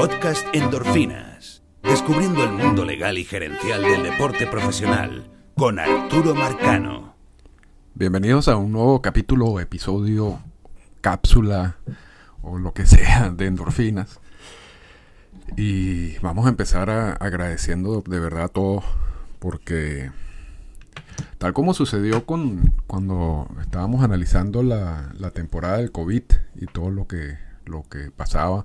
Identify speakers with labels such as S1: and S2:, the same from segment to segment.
S1: Podcast Endorfinas. Descubriendo el mundo legal y gerencial del deporte profesional con Arturo Marcano.
S2: Bienvenidos a un nuevo capítulo, episodio, cápsula o lo que sea de endorfinas. Y vamos a empezar agradeciendo de verdad a todos porque tal como sucedió con cuando estábamos analizando la, la temporada del COVID y todo lo que, lo que pasaba,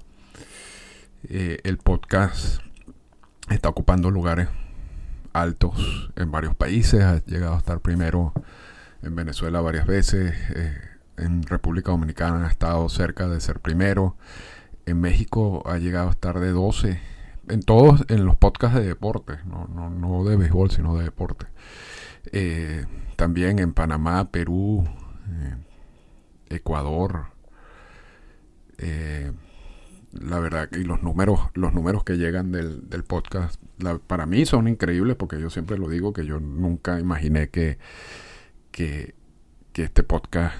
S2: eh, el podcast está ocupando lugares altos en varios países, ha llegado a estar primero en Venezuela varias veces, eh, en República Dominicana ha estado cerca de ser primero, en México ha llegado a estar de 12, en todos, en los podcasts de deporte, no, no, no de béisbol, sino de deporte. Eh, también en Panamá, Perú, Ecuador, la verdad, y los números, los números que llegan del, podcast, para mí son increíbles porque yo siempre lo digo que yo nunca imaginé que, que, este podcast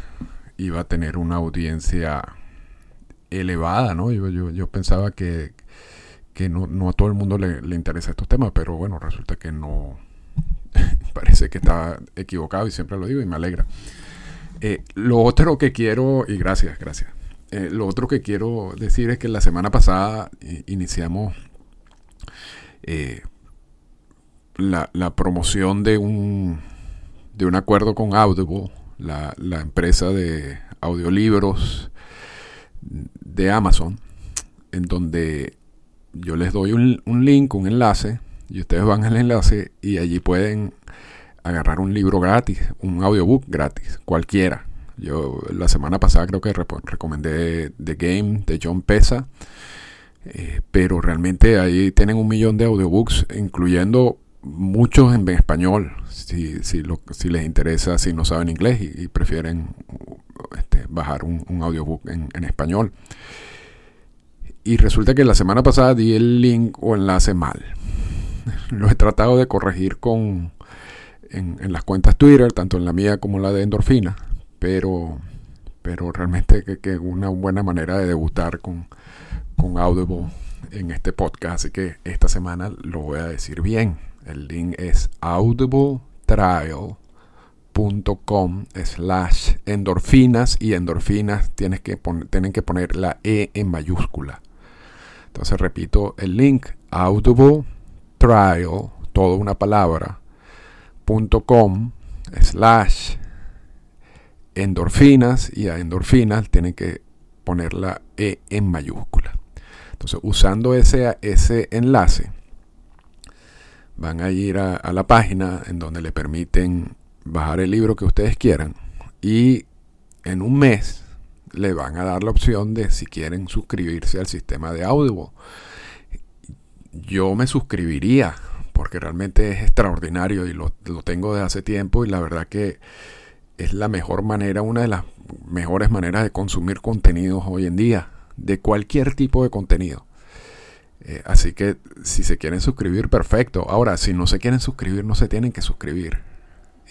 S2: iba a tener una audiencia elevada, ¿no? Yo, yo, pensaba que, que no, a todo el mundo le, le interesa estos temas, pero bueno, resulta que no, parece que estaba equivocado y siempre lo digo y me alegra. Eh, lo otro que quiero, y gracias, gracias. Eh, lo otro que quiero decir es que la semana pasada eh, iniciamos eh, la, promoción de un, de un acuerdo con Audible, la, empresa de audiolibros de Amazon, en donde yo les doy un, un link, un enlace, y ustedes van al enlace y allí pueden agarrar un libro gratis, un audiobook gratis, cualquiera yo la semana pasada creo que recomendé The Game de John Pesa. Eh, pero realmente ahí tienen un millón de audiobooks, incluyendo muchos en español, si, si, les interesa, si no saben inglés y, prefieren este, bajar un, audiobook en, en, español. Y resulta que la semana pasada di el link o enlace mal. Lo he tratado de corregir con en, en las cuentas Twitter, tanto en la mía como la de Endorfina pero, pero realmente que, que una buena manera de debutar con, con Audible en este podcast. Así que esta semana lo voy a decir bien. El link es audibletrial.com slash endorfinas y endorfinas tienes que tienen que poner la E en mayúscula. Entonces repito el link audible trial, todo una palabra, .com slash endorfinas y a endorfinas tienen que poner la E en mayúscula. Entonces, usando ese, ese enlace, van a ir a, la página en donde le permiten bajar el libro que ustedes quieran y en un mes le van a dar la opción de si quieren suscribirse al sistema de Audible. Yo me suscribiría porque realmente es extraordinario y lo, lo tengo desde hace tiempo y la verdad que es la mejor manera, una de las mejores maneras de consumir contenidos hoy en día, de cualquier tipo de contenido. Eh, así que si se quieren suscribir, perfecto. Ahora, si no se quieren suscribir, no se tienen que suscribir.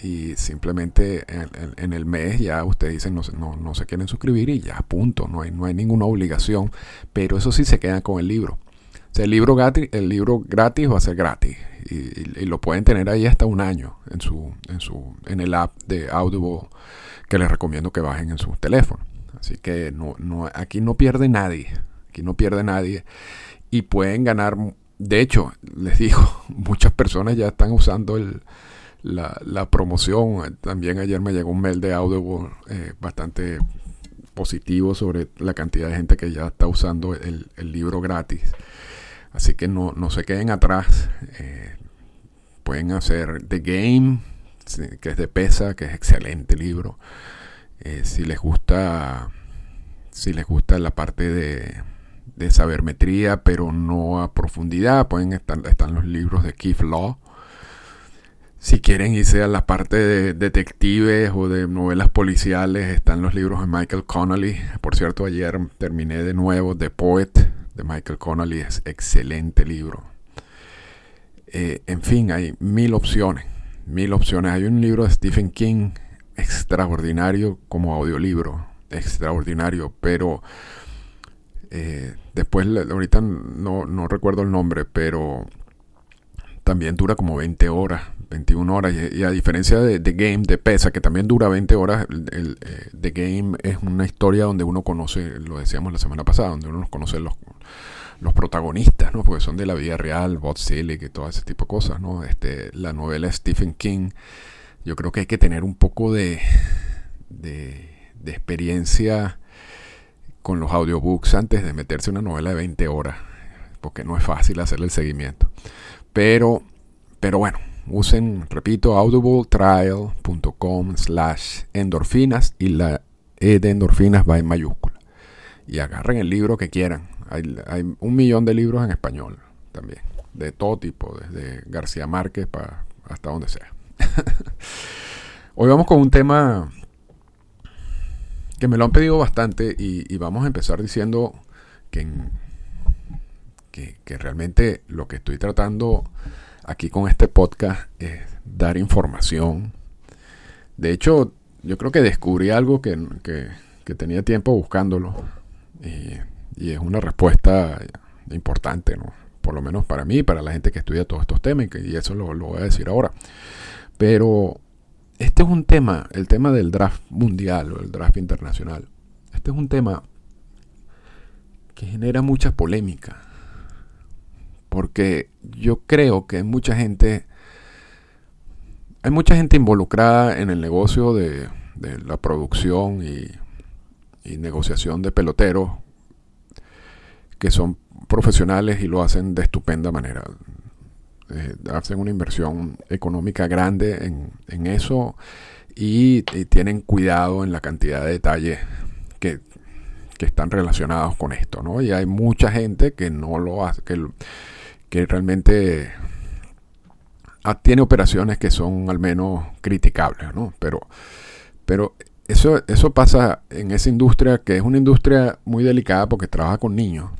S2: Y simplemente en, el mes ya ustedes dicen no, no, se quieren suscribir y ya, punto. No hay, no hay ninguna obligación. Pero eso sí se queda con el libro. El libro gratis, el libro gratis va a ser gratis y, lo pueden tener ahí hasta un año en su, en su, en el app de Audible que les recomiendo que bajen en su teléfono. Así que no, no, aquí no pierde nadie, aquí no pierde nadie y pueden ganar. De hecho, les digo, muchas personas ya están usando el, la, la, promoción. También ayer me llegó un mail de Audible eh, bastante positivo sobre la cantidad de gente que ya está usando el, el libro gratis. Así que no, no se queden atrás. Eh, pueden hacer The Game, que es de pesa, que es excelente libro. Eh, si les gusta, si les gusta la parte de, de sabermetría, pero no a profundidad, pueden estar, están los libros de Keith Law. Si quieren irse a la parte de detectives o de novelas policiales, están los libros de Michael Connolly. Por cierto, ayer terminé de nuevo The Poet de Michael Connolly es excelente libro. Eh, en fin, hay mil opciones, mil opciones. Hay un libro de Stephen King extraordinario como audiolibro, extraordinario, pero Eh, después, ahorita no, no recuerdo el nombre, pero también dura como 20 horas, 21 horas. Y, a diferencia de The Game, de Pesa, que también dura 20 horas, el, eh, The Game es una historia donde uno conoce, lo decíamos la semana pasada, donde uno conoce los, los protagonistas, ¿no? Porque son de la vida real, Bot Selig y todo ese tipo de cosas, ¿no? Este, la novela de Stephen King, yo creo que hay que tener un poco de, de, de experiencia con los audiobooks antes de meterse una novela de 20 horas, porque no es fácil hacerle el seguimiento. Pero, pero bueno, usen, repito, audibletrial.com slash endorfinas y la E de endorfinas va en mayúscula. Y agarren el libro que quieran. Hay, un millón de libros en español también, de todo tipo, desde García Márquez para hasta donde sea. Hoy vamos con un tema que me lo han pedido bastante y, y vamos a empezar diciendo que en, que, realmente lo que estoy tratando aquí con este podcast es dar información. De hecho, yo creo que descubrí algo que, tenía tiempo buscándolo y, es una respuesta importante, ¿no? por lo menos para mí, para la gente que estudia todos estos temas y, eso lo, lo voy a decir ahora. Pero este es un tema, el tema del draft mundial o el draft internacional. Este es un tema que genera mucha polémica porque yo creo que mucha gente, hay mucha gente involucrada en el negocio de, la producción y, negociación de peloteros que son profesionales y lo hacen de estupenda manera. Eh, hacen una inversión económica grande en, eso y, tienen cuidado en la cantidad de detalles que, que, están relacionados con esto, ¿no? Y hay mucha gente que no lo hace, que que realmente ah, tiene operaciones que son al menos criticables, ¿no? Pero, pero eso, eso pasa en esa industria que es una industria muy delicada porque trabaja con niños.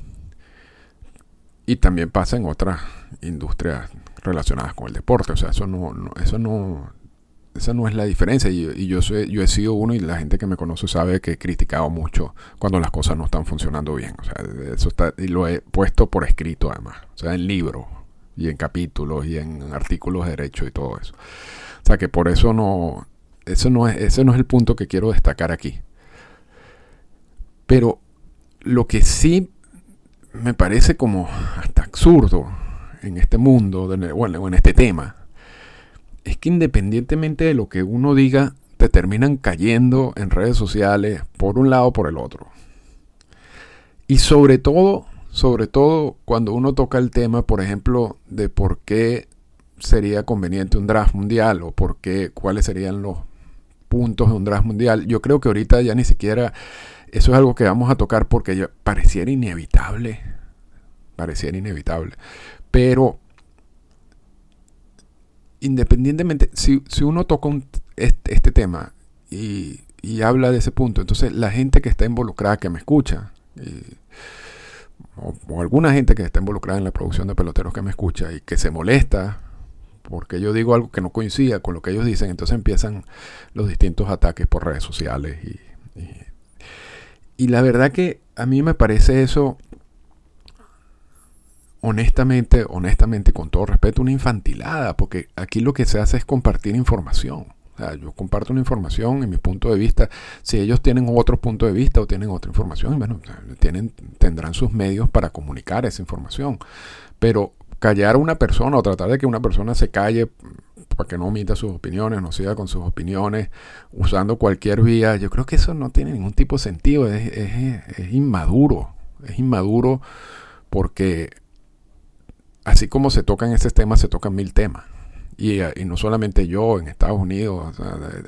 S2: Y también pasa en otras industrias relacionadas con el deporte. O sea, eso no, eso no, esa no es la diferencia. Y, yo, soy, yo he sido uno y la gente que me conoce sabe que he criticado mucho cuando las cosas no están funcionando bien. O sea, eso está, y lo he puesto por escrito además. O sea, en libros y en capítulos y en artículos de derecho y todo eso. O sea que por eso no, eso no es, ese no es el punto que quiero destacar aquí. Pero lo que sí me parece como hasta absurdo en este mundo, bueno, en este tema, es que independientemente de lo que uno diga, te terminan cayendo en redes sociales por un lado o por el otro. Y sobre todo, sobre todo cuando uno toca el tema, por ejemplo, de por qué sería conveniente un draft mundial o por qué, cuáles serían los puntos de un draft mundial. Yo creo que ahorita ya ni siquiera eso es algo que vamos a tocar porque ya pareciera inevitable. Pareciera inevitable. Pero independientemente, si, uno toca este, tema y, habla de ese punto, entonces la gente que está involucrada, que me escucha, o, alguna gente que está involucrada en la producción de peloteros que me escucha y que se molesta porque yo digo algo que no coincida con lo que ellos dicen, entonces empiezan los distintos ataques por redes sociales. Y, y, y la verdad que a mí me parece eso honestamente, honestamente, con todo respeto, una infantilada, porque aquí lo que se hace es compartir información. O sea, yo comparto una información en mi punto de vista. Si ellos tienen otro punto de vista o tienen otra información, bueno, tendrán sus medios para comunicar esa información. Pero callar a una persona o tratar de que una persona se calle para que no omita sus opiniones, no siga con sus opiniones, usando cualquier vía, yo creo que eso no tiene ningún tipo de sentido, es, es inmaduro, es inmaduro porque así como se tocan estos temas, se tocan mil temas. Y, eh, y, no solamente yo en Estados Unidos.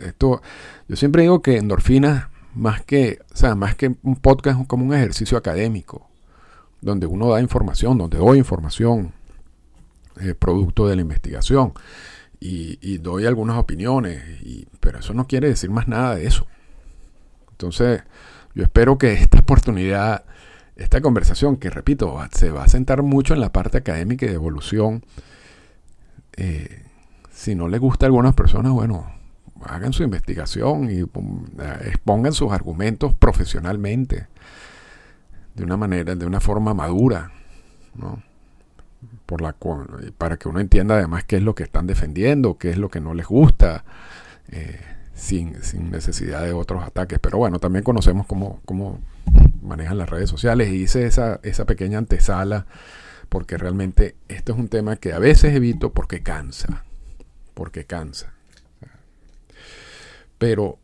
S2: esto, yo siempre digo que endorfinas, más que, o sea, más que un podcast, es como un ejercicio académico, donde uno da información, donde doy información, eh, producto de la investigación, y, doy algunas opiniones, pero eso no quiere decir más nada de eso. Entonces, yo espero que esta oportunidad esta conversación, que repito, se va a sentar mucho en la parte académica y de evolución. Eh, si no le gusta a algunas personas, bueno, hagan su investigación y expongan sus argumentos profesionalmente. de una manera, de una forma madura, ¿no? Por la, para que uno entienda además qué es lo que están defendiendo, qué es lo que no les gusta, eh, sin, sin, necesidad de otros ataques. Pero bueno, también conocemos cómo, cómo manejan las redes sociales y hice esa, esa pequeña antesala porque realmente esto es un tema que a veces evito porque cansa, porque cansa. Pero,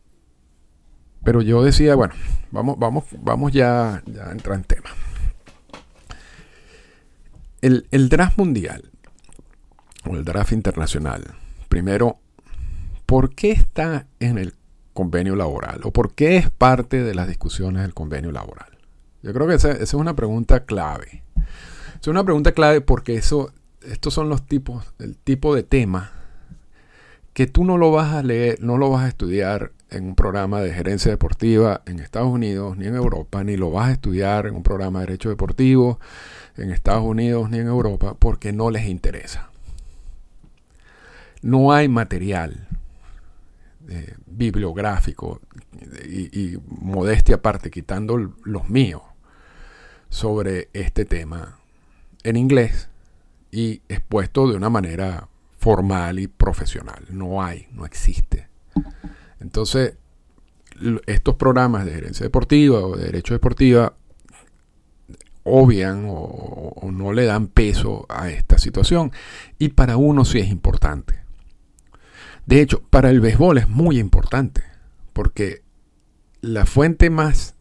S2: pero yo decía, bueno, vamos, vamos, vamos ya, ya a entrar en tema. El, el draft mundial o el draft internacional, primero, ¿por qué está en el convenio laboral? ¿O por qué es parte de las discusiones del convenio laboral? Yo creo que esa, es una pregunta clave. Es una pregunta clave porque eso, estos son los tipos, el tipo de tema que tú no lo vas a leer, no lo vas a estudiar en un programa de gerencia deportiva en Estados Unidos ni en Europa, ni lo vas a estudiar en un programa de derecho deportivo en Estados Unidos ni en Europa, porque no les interesa. No hay material eh, bibliográfico y modestia aparte, quitando los míos, sobre este tema en inglés y expuesto de una manera formal y profesional. No hay, no existe. Entonces, estos programas de gerencia deportiva o de derecho deportiva obvian o, no le dan peso a esta situación. Y para uno sí es importante. De hecho, para el béisbol es muy importante, porque la fuente más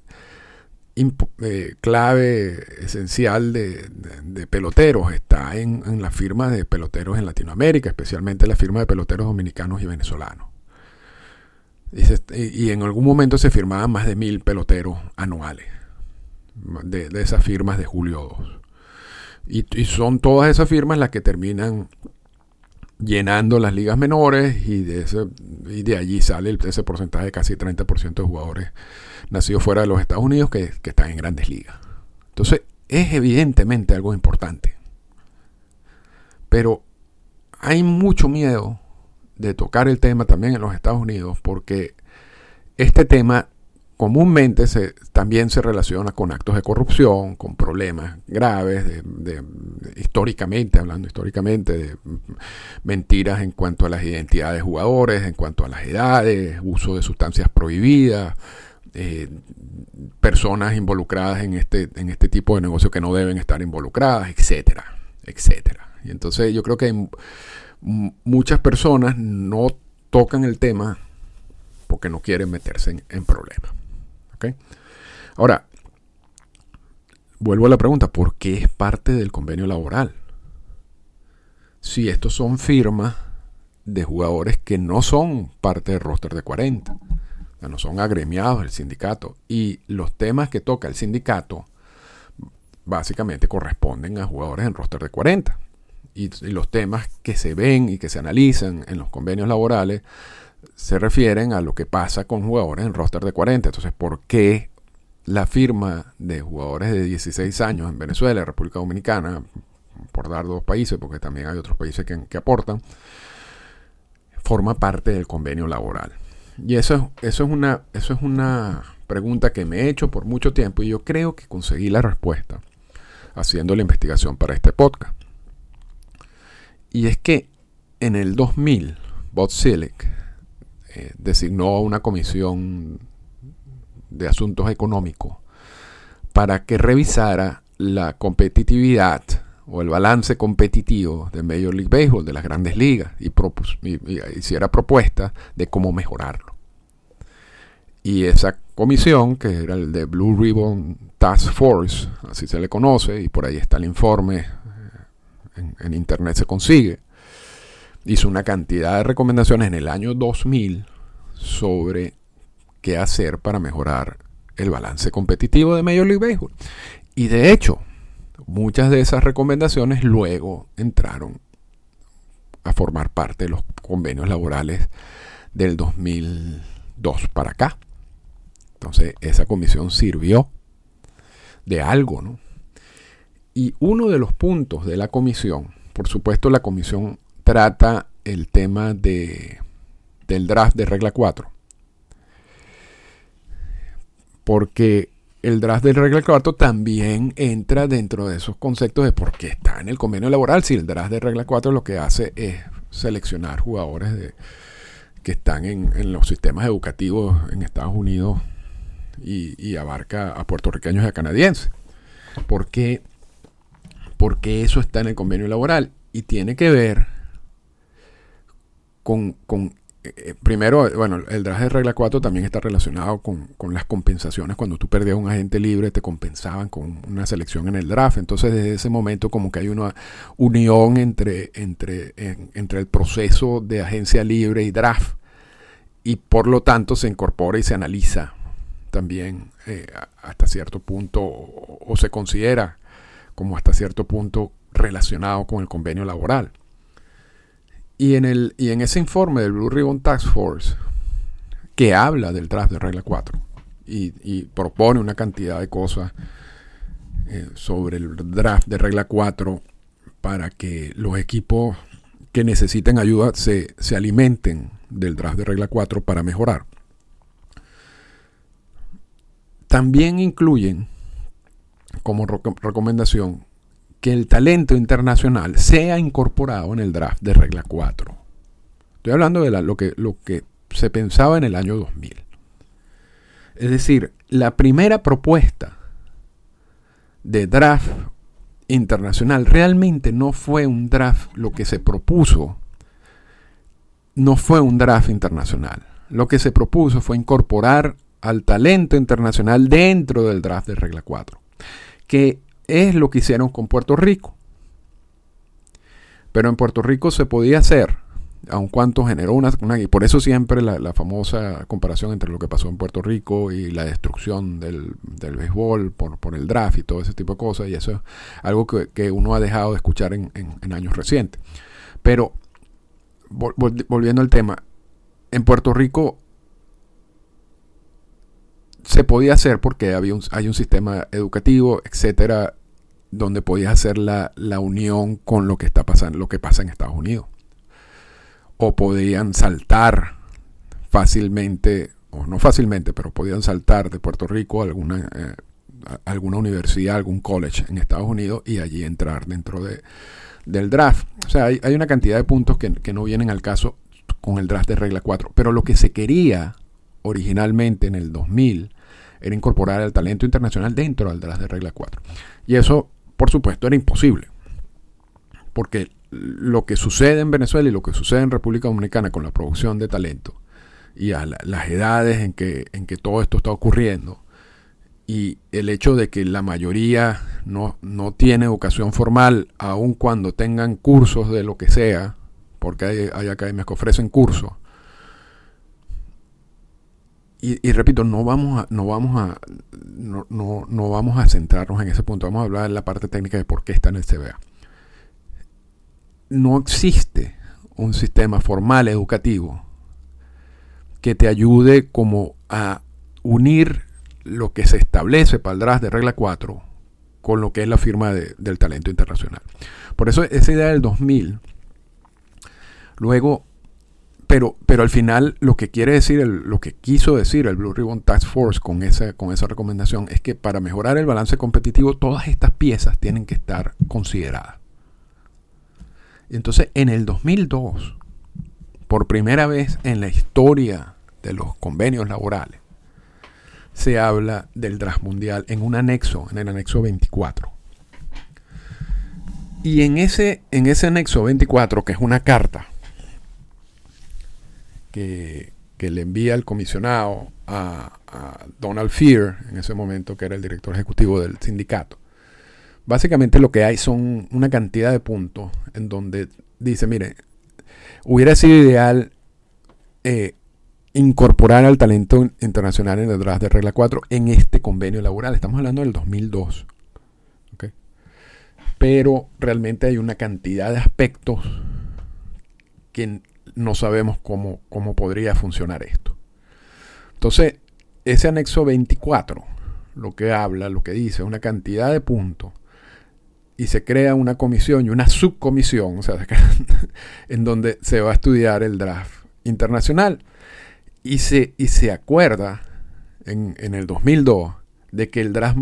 S2: eh, clave esencial de, peloteros está en, en, la firma de peloteros en Latinoamérica, especialmente la firma de peloteros dominicanos y venezolanos. Y, en algún momento se firmaban más de mil peloteros anuales de, esas firmas de Julio II. Y, y, son todas esas firmas las que terminan llenando las ligas menores y de allí sale ese porcentaje de casi 30% de jugadores nacidos fuera de los Estados Unidos que, que están en grandes ligas. Entonces, es evidentemente algo importante. Pero hay mucho miedo de tocar el tema también en los Estados Unidos porque este tema comúnmente se, también se relaciona con actos de corrupción, con problemas graves, de, de, históricamente, hablando históricamente, de mentiras en cuanto a las identidades de jugadores, en cuanto a las edades, uso de sustancias prohibidas, eh, personas involucradas en este, en este tipo de negocio que no deben estar involucradas, etcétera, etcétera. Y entonces yo creo que muchas personas no tocan el tema porque no quieren meterse en, problemas. Ahora, vuelvo a la pregunta, ¿por qué es parte del convenio laboral? Si estos son firmas de jugadores que no son parte del roster de 40 no son agremiados del sindicato. Y los temas que toca el sindicato básicamente corresponden a jugadores en roster de 40. Y, los temas que se ven y que se analizan en los convenios laborales se refieren a lo que pasa con jugadores en roster de 40. Entonces, ¿por qué la firma de jugadores de 16 años en Venezuela, República Dominicana, por dar dos países, porque también hay otros países que aportan, forma parte del convenio laboral? Y eso, eso, es una, eso es una pregunta que me he hecho por mucho tiempo y yo creo que conseguí la respuesta haciendo la investigación para este podcast. Y es que en el 2000, Bob Silic eh, designó una comisión de asuntos económicos para que revisara la competitividad o el balance competitivo de Major League Baseball, de las grandes ligas, y, hiciera propuestas de cómo mejorarlo. Y esa comisión, que era el de Blue Ribbon Task Force, así se le conoce, y por ahí está el informe, eh, en, en internet se consigue, hizo una cantidad de recomendaciones en el año 2000 sobre qué hacer para mejorar el balance competitivo de Major League Baseball. Y de hecho, muchas de esas recomendaciones luego entraron a formar parte de los convenios laborales del 2002 para acá. Entonces, esa comisión sirvió de algo, ¿no? Y uno de los puntos de la comisión, por supuesto, la comisión trata el tema de, del draft de regla 4. Porque el draft del regla 4 también entra dentro de esos conceptos de por qué está en el convenio laboral. Si el draft de regla 4 lo que hace es seleccionar jugadores de, que están en, los sistemas educativos en Estados Unidos y, abarca a puertorriqueños y a canadienses. ¿Por qué? Porque eso está en el convenio laboral y tiene que ver con, con eh, primero, bueno, el draft de regla 4 también está relacionado con, las compensaciones. Cuando tú perdías un agente libre, te compensaban con una selección en el draft. Entonces, desde ese momento, como que hay una unión entre, entre, entre el proceso de agencia libre y draft. Y por lo tanto, se incorpora y se analiza también eh, hasta cierto punto, o se considera como hasta cierto punto relacionado con el convenio laboral. Y en, el, y en ese informe del Blue Ribbon Task Force, que habla del draft de regla 4 y, propone una cantidad de cosas eh, sobre el draft de regla 4 para que los equipos que necesiten ayuda se, se alimenten del draft de regla 4 para mejorar. También incluyen como recomendación que el talento internacional sea incorporado en el draft de regla 4. Estoy hablando de lo, que, lo que se pensaba en el año 2000. Es decir, la primera propuesta de draft internacional realmente no fue un draft, lo que se propuso no fue un draft internacional. Lo que se propuso fue incorporar al talento internacional dentro del draft de regla 4, que es lo que hicieron con Puerto Rico. Pero en Puerto Rico se podía hacer, aun cuanto generó una, y por eso siempre la, famosa comparación entre lo que pasó en Puerto Rico y la destrucción del, béisbol por, por, el draft y todo ese tipo de cosas, y eso es algo que, uno ha dejado de escuchar en, años recientes. Pero, volviendo al tema, en Puerto Rico se podía hacer porque había un, hay un sistema educativo, etcétera, donde podías hacer la, unión con lo que está pasando, lo que pasa en Estados Unidos. O podían saltar fácilmente, o no fácilmente, pero podían saltar de Puerto Rico a alguna, eh, alguna universidad, algún college en Estados Unidos y allí entrar dentro de, del draft. O sea, hay, hay una cantidad de puntos que, que, no vienen al caso con el draft de regla 4. Pero lo que se quería originalmente en el 2000 era incorporar el talento internacional dentro del draft de regla 4. Y eso por supuesto, era imposible. Porque lo que sucede en Venezuela y lo que sucede en República Dominicana con la producción de talento y a las edades en que, en que todo esto está ocurriendo y el hecho de que la mayoría no, no tiene educación formal, aun cuando tengan cursos de lo que sea, porque hay, hay academias que ofrecen cursos, y, repito, no vamos a, no vamos a, no, no, vamos a centrarnos en ese punto. Vamos a hablar de la parte técnica de por qué está en el CBA. No existe un sistema formal educativo que te ayude como a unir lo que se establece para el draft de regla 4 con lo que es la firma del talento internacional. Por eso esa idea del 2000, luego pero, pero al final lo que quiere decir, lo que quiso decir el Blue Ribbon Task Force con esa, con esa recomendación es que para mejorar el balance competitivo todas estas piezas tienen que estar consideradas. Entonces, en el 2002, por primera vez en la historia de los convenios laborales, se habla del draft mundial en un anexo, en el anexo 24. Y en ese, en ese anexo 24, que es una carta que, le envía el comisionado a, Donald Fear, en ese momento que era el director ejecutivo del sindicato. Básicamente lo que hay son una cantidad de puntos en donde dice, mire, hubiera sido ideal eh, incorporar al talento internacional en el draft de regla 4 en este convenio laboral. Estamos hablando del 2002. Pero realmente hay una cantidad de aspectos que no sabemos cómo, cómo podría funcionar esto. Entonces, ese anexo 24, lo que habla, lo que dice, una cantidad de puntos, y se crea una comisión y una subcomisión, o sea, en donde se va a estudiar el draft internacional. Y se, y se acuerda en, en el 2002 de que el draft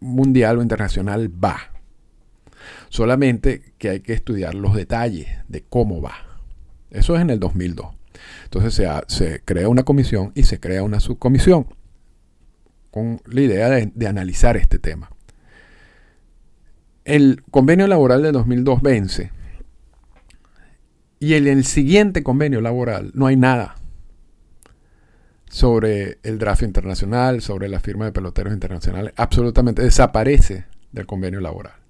S2: mundial o internacional va. Solamente que hay que estudiar los detalles de cómo va. Eso es en el 2002. Entonces se, se crea una comisión y se crea una subcomisión con la idea de, analizar este tema. El convenio laboral de 2002 vence y en el siguiente convenio laboral no hay nada sobre el draft internacional, sobre la firma de peloteros internacionales. Absolutamente desaparece del convenio laboral.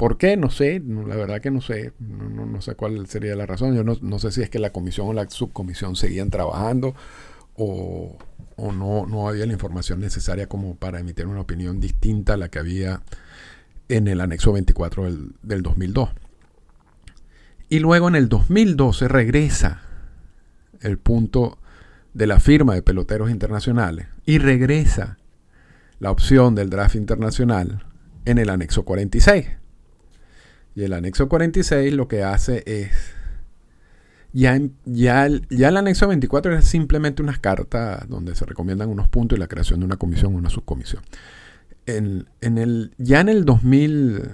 S2: ¿Por qué? No sé, la verdad que no sé, no, sé cuál sería la razón. Yo no, sé si es que la comisión o la subcomisión seguían trabajando o, no, había la información necesaria como para emitir una opinión distinta a la que había en el anexo 24 del, del 2002. Y luego en el 2012 regresa el punto de la firma de peloteros internacionales y regresa la opción del draft internacional en el anexo 46. Y el anexo 46 lo que hace es... Ya, ya, ya el anexo 24 es simplemente unas cartas donde se recomiendan unos puntos y la creación de una comisión o una subcomisión. En, el, ya en el 2000,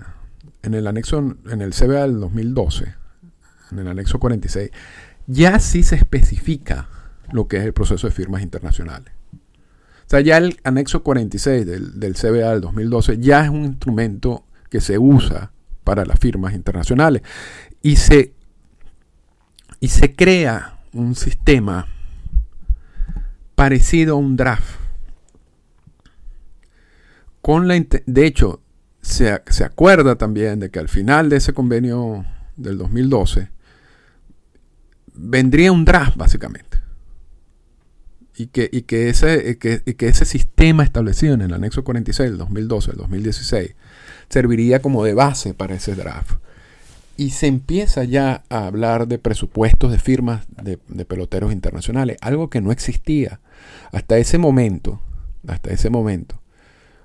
S2: en el anexo, en el CBA del 2012, en el anexo 46, ya sí se especifica lo que es el proceso de firmas internacionales. O sea, ya el anexo 46 del, del CBA del 2012 ya es un instrumento que se usa para las firmas internacionales. Y se, y se crea un sistema parecido a un draft. Con la, de hecho, se, se acuerda también de que al final de ese convenio del 2012 vendría un draft básicamente. Y que, y que, ese, que, que ese sistema establecido en el anexo 46 del 2012, del 2016, serviría como de base para ese draft. Y se empieza ya a hablar de presupuestos de firmas de, peloteros internacionales, algo que no existía hasta ese momento. Hasta ese momento.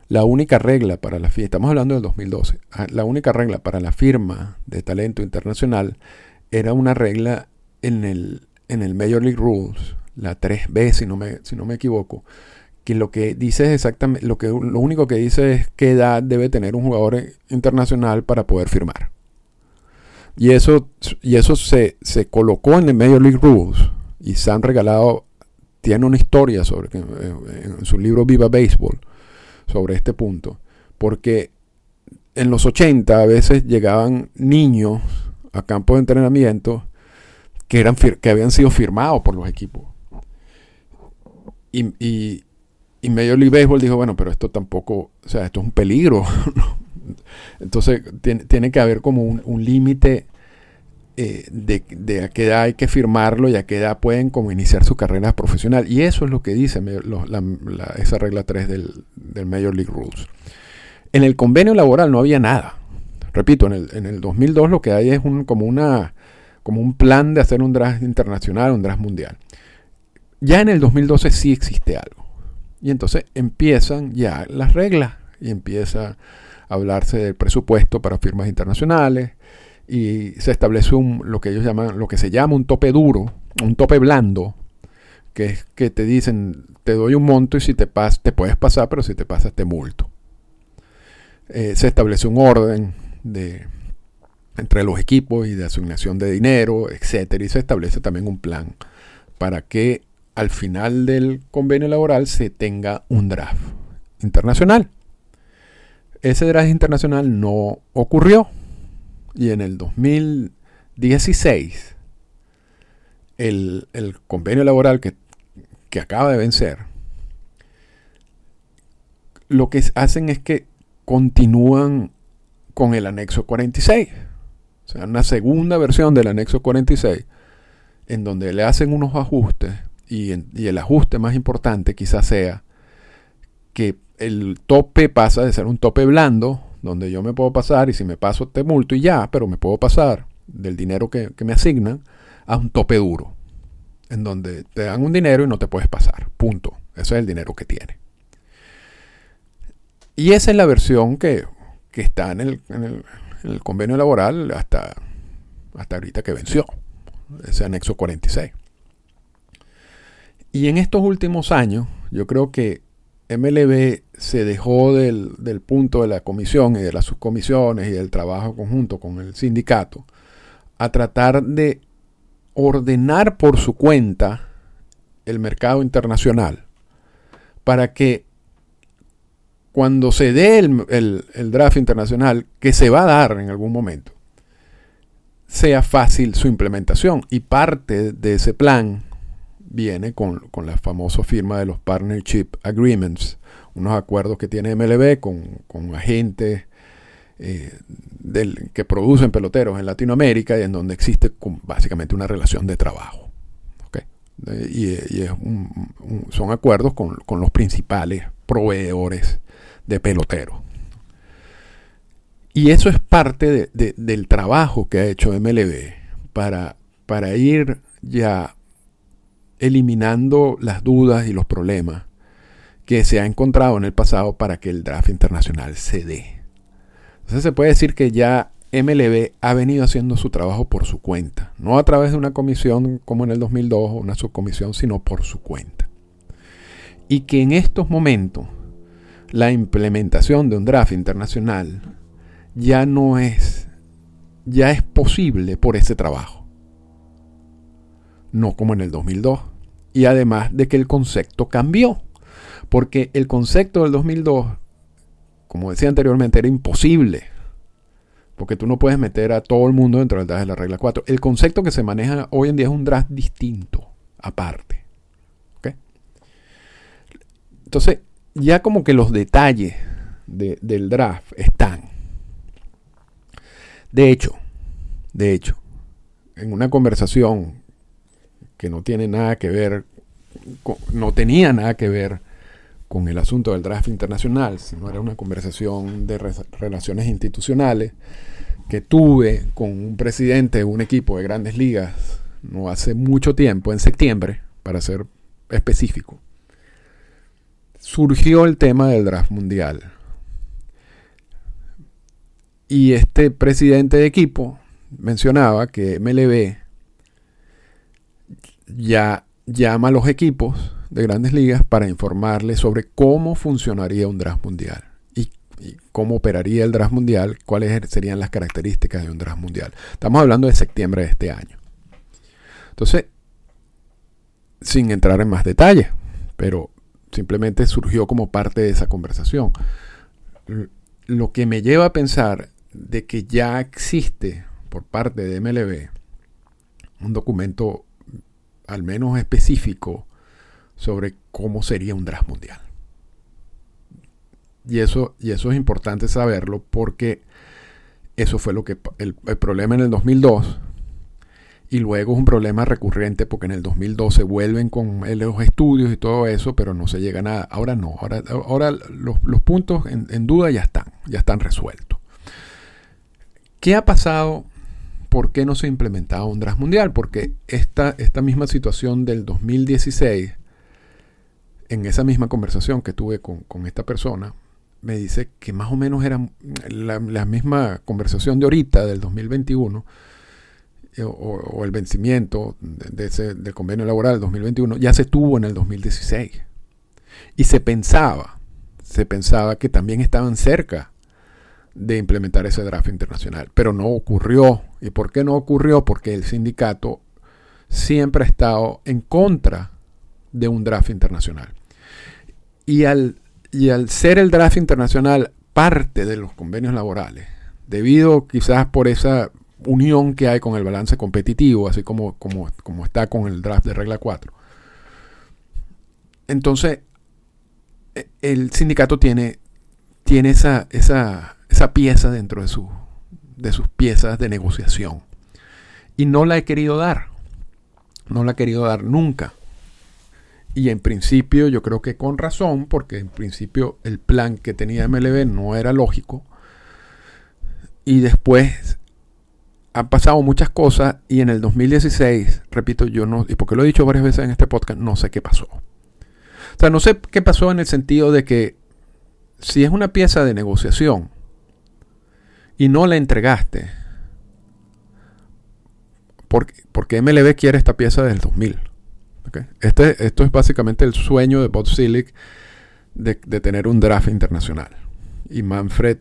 S2: La única regla para la firma, estamos hablando del 2012, ah, la única regla para la firma de talento internacional era una regla en el, en el Major League Rules, la 3B si no me, si no me equivoco, que lo que dice es exactamente, lo, que, lo único que dice es qué edad debe tener un jugador internacional para poder firmar. Y eso, y eso se, se colocó en el Major League Rules y se han regalado, tiene una historia sobre, eh, en su libro Viva Baseball sobre este punto, porque en los 80 a veces llegaban niños a campos de entrenamiento que, eran, que habían sido firmados por los equipos. y, y Major League Baseball dijo, bueno, pero esto tampoco, o sea, esto es un peligro. Entonces tiene, que haber como un, límite eh, de, a qué edad hay que firmarlo y a qué edad pueden como iniciar su carrera profesional. Y eso es lo que dice esa regla 3 del, del, Major League Rules. En el convenio laboral no había nada. Repito, en el, en el 2002 lo que hay es un, como, una, como un plan de hacer un draft internacional, un draft mundial. Ya en el 2012 sí existe algo. Y entonces empiezan ya las reglas y empieza a hablarse del presupuesto para firmas internacionales y se establece un, lo que ellos llaman, lo que se llama un tope duro, un tope blando, que es que te dicen, te doy un monto y si te pasas, te puedes pasar, pero si te pasas te multo. Eh, se establece un orden de entre los equipos y de asignación de dinero, etcétera, y se establece también un plan para que al final del convenio laboral se tenga un draft internacional. Ese draft internacional no ocurrió y en el 2016 el, convenio laboral que, que acaba de vencer lo que hacen es que continúan con el anexo 46. O sea, una segunda versión del anexo 46 en donde le hacen unos ajustes y, el ajuste más importante quizás sea que el tope pasa de ser un tope blando, donde yo me puedo pasar y si me paso te multo y ya, pero me puedo pasar del dinero que, me asignan a un tope duro, en donde te dan un dinero y no te puedes pasar, punto. Ese es el dinero que tiene. Y esa es la versión que, que está en el, en, el, en el, convenio laboral hasta, hasta ahorita que venció, ese anexo 46. Y en estos últimos años, yo creo que MLB se dejó del, del, punto de la comisión y de las subcomisiones y del trabajo conjunto con el sindicato a tratar de ordenar por su cuenta el mercado internacional para que cuando se dé el, draft internacional, que se va a dar en algún momento, sea fácil su implementación. Y parte de ese plan viene con, la famosa firma de los Partnership Agreements, unos acuerdos que tiene MLB con, agentes eh, que producen peloteros en Latinoamérica y en donde existe básicamente una relación de trabajo. Y, son acuerdos con, con los principales proveedores de pelotero. Y eso es parte del trabajo que ha hecho MLB para, para ir ya eliminando las dudas y los problemas que se ha encontrado en el pasado para que el draft internacional se dé. Entonces se puede decir que ya MLB ha venido haciendo su trabajo por su cuenta, no a través de una comisión como en el 2002 o una subcomisión, sino por su cuenta. Y que en estos momentos la implementación de un draft internacional ya no es, ya es posible por ese trabajo. No como en el 2002. Y además de que el concepto cambió. Porque el concepto del 2002, como decía anteriormente, era imposible. Porque tú no puedes meter a todo el mundo dentro del draft de la regla 4. El concepto que se maneja hoy en día es un draft distinto, aparte. Entonces, ya como que los detalles del draft están. De hecho, de hecho, en una conversación que no tiene nada que ver, no tenía nada que ver con el asunto del draft internacional, sino era una conversación de relaciones institucionales que tuve con un presidente de un equipo de grandes ligas no hace mucho tiempo, en septiembre, para ser específico surgió el tema del draft mundial. Y este presidente de equipo mencionaba que MLB ya llama a los equipos de grandes ligas para informarles sobre cómo funcionaría un draft mundial y, y, cómo operaría el draft mundial, cuáles serían las características de un draft mundial. Estamos hablando de septiembre de este año. Entonces, sin entrar en más detalles, pero simplemente surgió como parte de esa conversación. Lo que me lleva a pensar de que ya existe por parte de MLB un documento al menos específico sobre cómo sería un draft mundial. Y eso, y eso es importante saberlo porque eso fue lo que el, el problema en el 2002 y luego es un problema recurrente porque en el 2012 vuelven con los estudios y todo eso, pero no se llega a nada. Ahora no, ahora, ahora los, puntos en, duda ya están, ya están resueltos. ¿Qué ha pasado? ¿Por qué no se ha implementado un draft mundial? Porque esta, esta misma situación del 2016, en esa misma conversación que tuve con, esta persona, me dice que más o menos era la, misma conversación de ahorita, del 2021, eh, o, el vencimiento de ese, del convenio laboral 2021 ya se tuvo en el 2016. Y se pensaba, se pensaba que también estaban cerca de implementar ese draft internacional, pero no ocurrió. ¿Y por qué no ocurrió? Porque el sindicato siempre ha estado en contra de un draft internacional. Y al, y al ser el draft internacional parte de los convenios laborales, debido quizás por esa unión que hay con el balance competitivo, así como, como, como está con el draft de regla 4. Entonces, e, el sindicato tiene, tiene esa, esa, esa pieza dentro de, su, de sus piezas de negociación. Y no la he querido dar. No la he querido dar nunca. Y en principio yo creo que con razón, porque en principio el plan que tenía MLB no era lógico. Y después han pasado muchas cosas y en el 2016, repito, yo no, y porque lo he dicho varias veces en este podcast, no sé qué pasó. O sea, no sé qué pasó en el sentido de que si es una pieza de negociación y no la entregaste, porque, porque MLB quiere esta pieza del 2000. Este, esto es básicamente el sueño de Bob Silic de, tener un draft internacional. Y Manfred,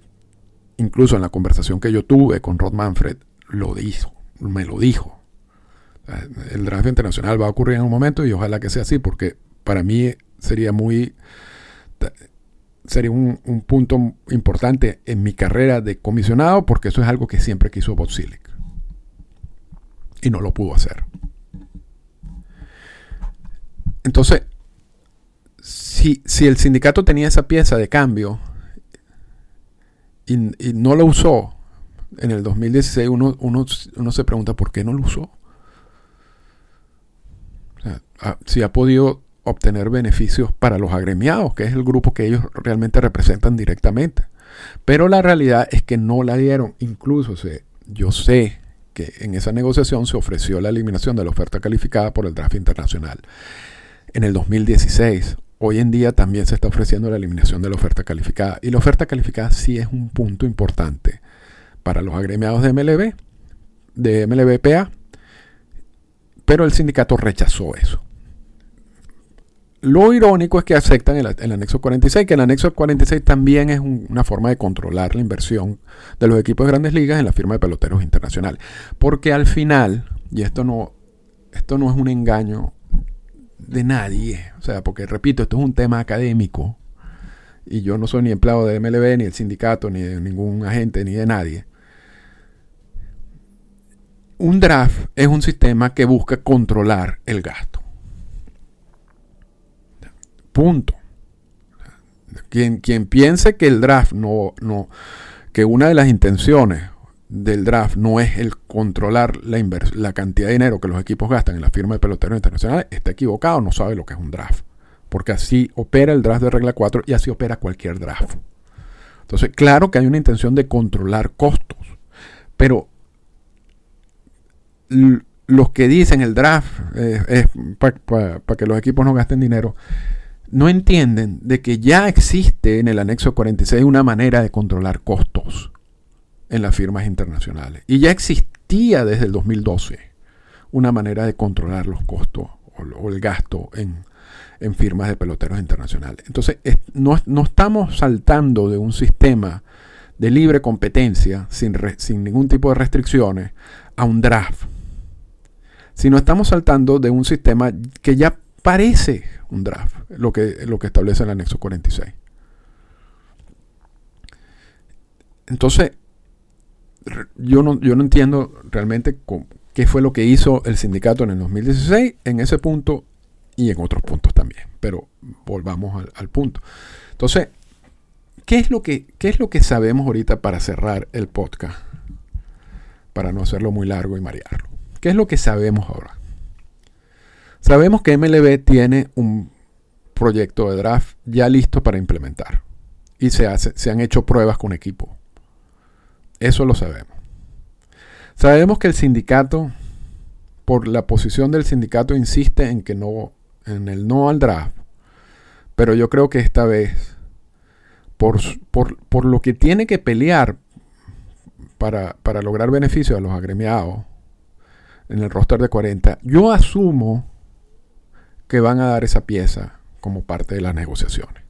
S2: incluso en la conversación que yo tuve con Rod Manfred, lo dijo, me lo dijo. El draft internacional va a ocurrir en un momento y ojalá que sea así, porque para mí sería muy sería un, punto importante en mi carrera de comisionado porque eso es algo que siempre quiso Botzilic y no lo pudo hacer. Entonces, si, el sindicato tenía esa pieza de cambio y, no lo usó en el 2016, uno, uno, se pregunta por qué no lo usó. Ah, si ha podido obtener beneficios para los agremiados, que es el grupo que ellos realmente representan directamente. Pero la realidad es que no la dieron. Incluso yo sé que en esa negociación se ofreció la eliminación de la oferta calificada por el draft internacional en el 2016. Hoy en día también se está ofreciendo la eliminación de la oferta calificada. Y la oferta calificada sí es un punto importante para los agremiados de MLB, de MLBPA, pero el sindicato rechazó eso. Lo irónico es que aceptan el, anexo 46, que el anexo 46 también es una forma de controlar la inversión de los equipos de grandes ligas en la firma de peloteros internacionales. Porque al final, y esto no, esto no es un engaño de nadie, o sea, porque repito, esto es un tema académico, y yo no soy ni empleado de MLB, ni del sindicato, ni de ningún agente, ni de nadie. Un draft es un sistema que busca controlar el gasto. Punto. Quien, piense que el draft no, no, que una de las intenciones del draft no es el controlar la, la cantidad de dinero que los equipos gastan en la firma de peloteros internacionales, está equivocado, no sabe lo que es un draft. Porque así opera el draft de regla 4 y así opera cualquier draft. Entonces, claro que hay una intención de controlar costos, pero los que dicen el draft eh, es para que los equipos no gasten dinero, no entienden de que ya existe en el anexo 46 una manera de controlar costos en las firmas internacionales. Y ya existía desde el 2012 una manera de controlar los costos o, el gasto en, firmas de peloteros internacionales. Entonces, no, estamos saltando de un sistema de libre competencia sin, sin ningún tipo de restricciones a un draft, sino estamos saltando de un sistema que ya parece un draft, lo que, lo que establece el anexo 46. Entonces, yo no, yo no entiendo realmente qué fue lo que hizo el sindicato en el 2016 en ese punto y en otros puntos también. Pero volvamos al, punto. Entonces, ¿qué es, lo que, ¿qué es lo que sabemos ahorita para cerrar el podcast? Para no hacerlo muy largo y marearlo. ¿Qué es lo que sabemos ahora? Sabemos que MLB tiene un proyecto de draft ya listo para implementar. Y se, hace, se han hecho pruebas con equipo. Eso lo sabemos. Sabemos que el sindicato, por la posición del sindicato, insiste en que no, en el no al draft. Pero yo creo que esta vez, por, lo que tiene que pelear para, para lograr beneficios a los agremiados en el roster de 40, yo asumo que van a dar esa pieza como parte de las negociaciones.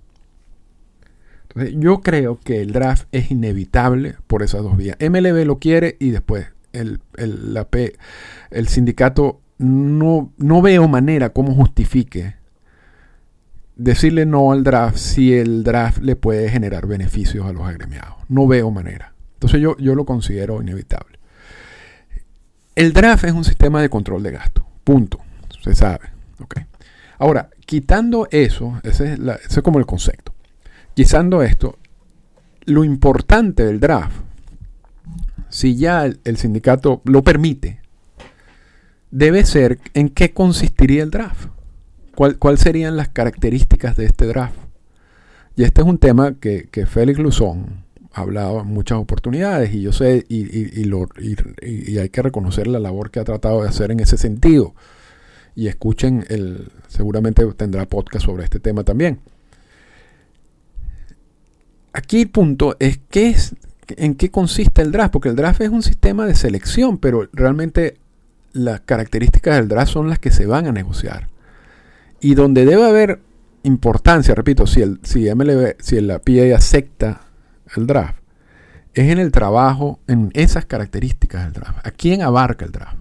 S2: Entonces, yo creo que el draft es inevitable por esas dos vías. MLB lo quiere y después el, la P, el sindicato no, no veo manera como justifique decirle no al draft si el draft le puede generar beneficios a los agremiados. No veo manera. Entonces yo, yo lo considero inevitable. El draft es un sistema de control de gasto. Punto. Se sabe. Okay. Ahora, quitando eso, ese es, como el concepto. Quitando esto, lo importante del draft, si ya el, sindicato lo permite, debe ser en qué consistiría el draft. ¿Cuáles serían las características de este draft? Y este es un tema que, Félix Luzón ha hablado en muchas oportunidades y yo sé y, y, hay que reconocer la labor que ha tratado de hacer en ese sentido y escuchen el, seguramente tendrá podcast sobre este tema también. Aquí el punto es qué en qué consiste el draft, porque el draft es un sistema de selección, pero realmente las características del draft son las que se van a negociar. Y donde debe haber importancia, repito, si, el, si MLB, si la PA acepta el draft, es en el trabajo, en esas características del draft. ¿A quién abarca el draft?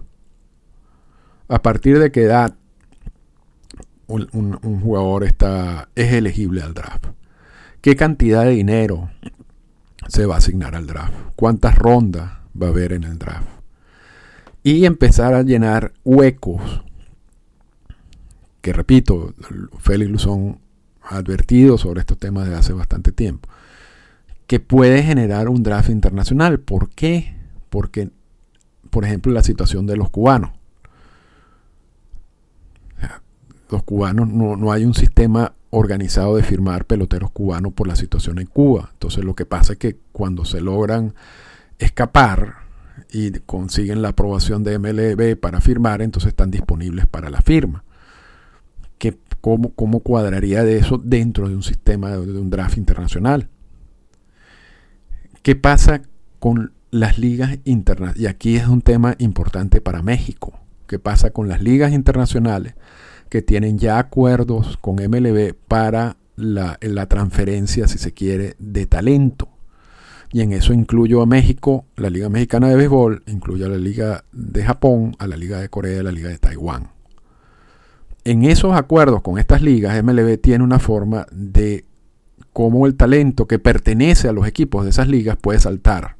S2: A partir de qué edad un, jugador está, es elegible al draft. ¿Qué cantidad de dinero se va a asignar al draft? ¿Cuántas rondas va a haber en el draft? Y empezar a llenar huecos que repito, Félix Luzón ha advertido sobre estos temas desde hace bastante tiempo, que puede generar un draft internacional. ¿Por qué? Porque, por ejemplo, la situación de los cubanos los cubanos no, hay un sistema organizado de firmar peloteros cubanos por la situación en Cuba. Entonces lo que pasa es que cuando se logran escapar y consiguen la aprobación de MLB para firmar, entonces están disponibles para la firma. ¿Qué, cómo, cómo, cuadraría de eso dentro de un sistema de un draft internacional? ¿Qué pasa con las ligas internacionales? Y aquí es un tema importante para México. ¿Qué pasa con las ligas internacionales? Que tienen ya acuerdos con MLB para la, transferencia, si se quiere, de talento. Y en eso incluyo a México, la Liga Mexicana de Béisbol, incluyo a la Liga de Japón, a la Liga de Corea y a la Liga de Taiwán. En esos acuerdos con estas ligas, MLB tiene una forma de cómo el talento que pertenece a los equipos de esas ligas puede saltar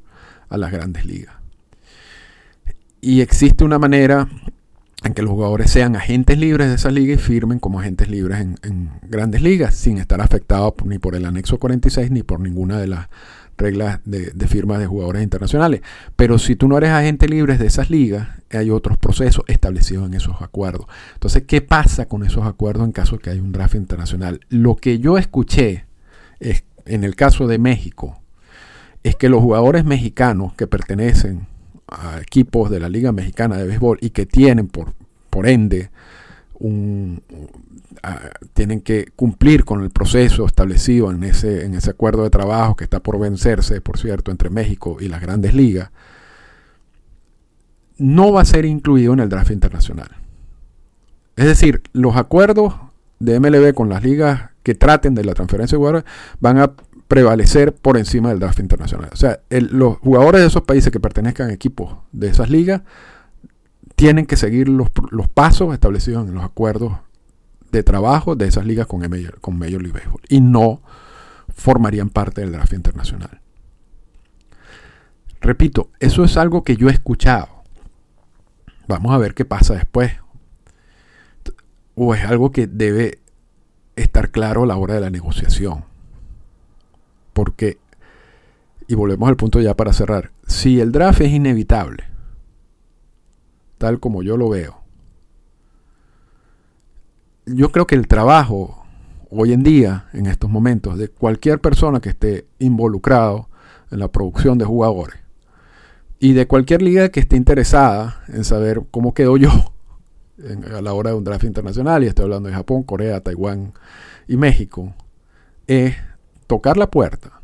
S2: a las grandes ligas. Y existe una manera en que los jugadores sean agentes libres de esa liga y firmen como agentes libres en, grandes ligas, sin estar afectados ni por el anexo 46 ni por ninguna de las reglas de, de firma de jugadores internacionales. Pero si tú no eres agente libre de esas ligas, hay otros procesos establecidos en esos acuerdos. Entonces, ¿qué pasa con esos acuerdos en caso de que haya un draft internacional? Lo que yo escuché es, en el caso de México es que los jugadores mexicanos que pertenecen a equipos de la Liga Mexicana de Béisbol y que tienen por, por ende un, tienen que cumplir con el proceso establecido en ese, en ese acuerdo de trabajo que está por vencerse, por cierto, entre México y las grandes ligas, no va a ser incluido en el draft internacional. Es decir, los acuerdos de MLB con las ligas que traten de la transferencia de jugadores van a prevalecer por encima del draft internacional. O sea, los jugadores de esos países que pertenezcan a equipos de esas ligas tienen que seguir los, pasos establecidos en los acuerdos de trabajo de esas ligas con Major, con Major League Baseball y no formarían parte del draft internacional. Repito, eso es algo que yo he escuchado. Vamos a ver qué pasa después. O es algo que debe estar claro a la hora de la negociación. Porque, y volvemos al punto ya para cerrar, si el draft es inevitable, tal como yo lo veo, yo creo que el trabajo hoy en día, en estos momentos, de cualquier persona que esté involucrado en la producción de jugadores y de cualquier liga que esté interesada en saber cómo quedo yo a la hora de un draft internacional, y estoy hablando de Japón, Corea, Taiwán y México, es tocar la puerta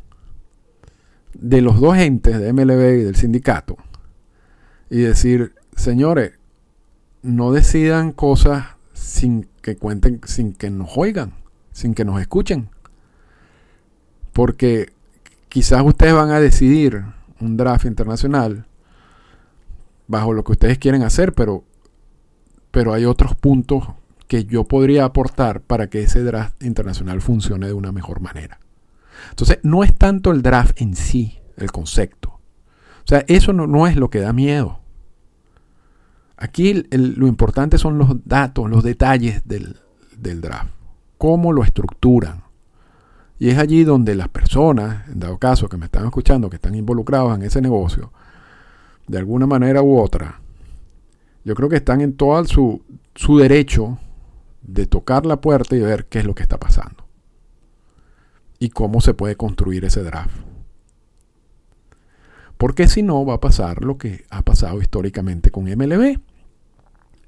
S2: de los dos entes de MLB y del sindicato y decir, señores, no decidan cosas sin que cuenten, sin que nos oigan, sin que nos escuchen. Porque quizás ustedes van a decidir un draft internacional bajo lo que ustedes quieren hacer, pero, pero hay otros puntos que yo podría aportar para que ese draft internacional funcione de una mejor manera. Entonces, no es tanto el draft en sí, el concepto. O sea, eso no, es lo que da miedo. Aquí lo importante son los datos, los detalles del, del draft. Cómo lo estructuran. Y es allí donde las personas, en dado caso que me están escuchando, que están involucrados en ese negocio, de alguna manera u otra, yo creo que están en todo su, su derecho de tocar la puerta y ver qué es lo que está pasando y cómo se puede construir ese draft. Porque si no, va a pasar lo que ha pasado históricamente con MLB.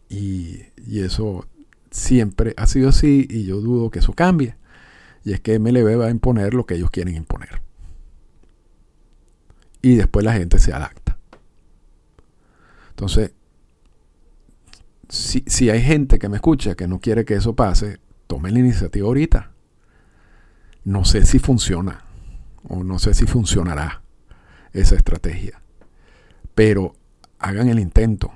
S2: Y, y, eso siempre ha sido así y yo dudo que eso cambie. Y es que MLB va a imponer lo que ellos quieren imponer. Y después la gente se adapta. Entonces, si, si hay gente que me escucha que no quiere que eso pase, tomen la iniciativa ahorita No sé si funciona o no sé si funcionará esa estrategia, pero hagan el intento,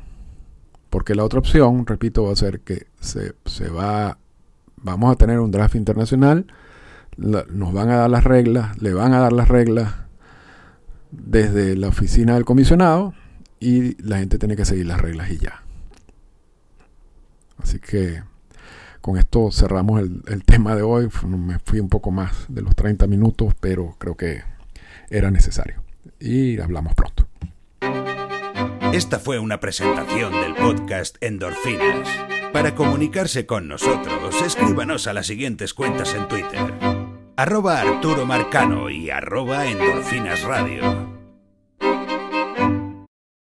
S2: porque la otra opción, repito, va a ser que se, se va, vamos a tener un draft internacional, nos van a dar las reglas, le van a dar las reglas desde la oficina del comisionado y la gente tiene que seguir las reglas y ya. Así que con esto cerramos el, tema de hoy. Me fui un poco más de los 30 minutos, pero creo que era necesario. Y hablamos pronto.
S1: Esta fue una presentación del podcast Endorfinas. Para comunicarse con nosotros, escríbanos a las siguientes cuentas en Twitter. Arroba Arturo Marcano y arroba Endorfinas Radio.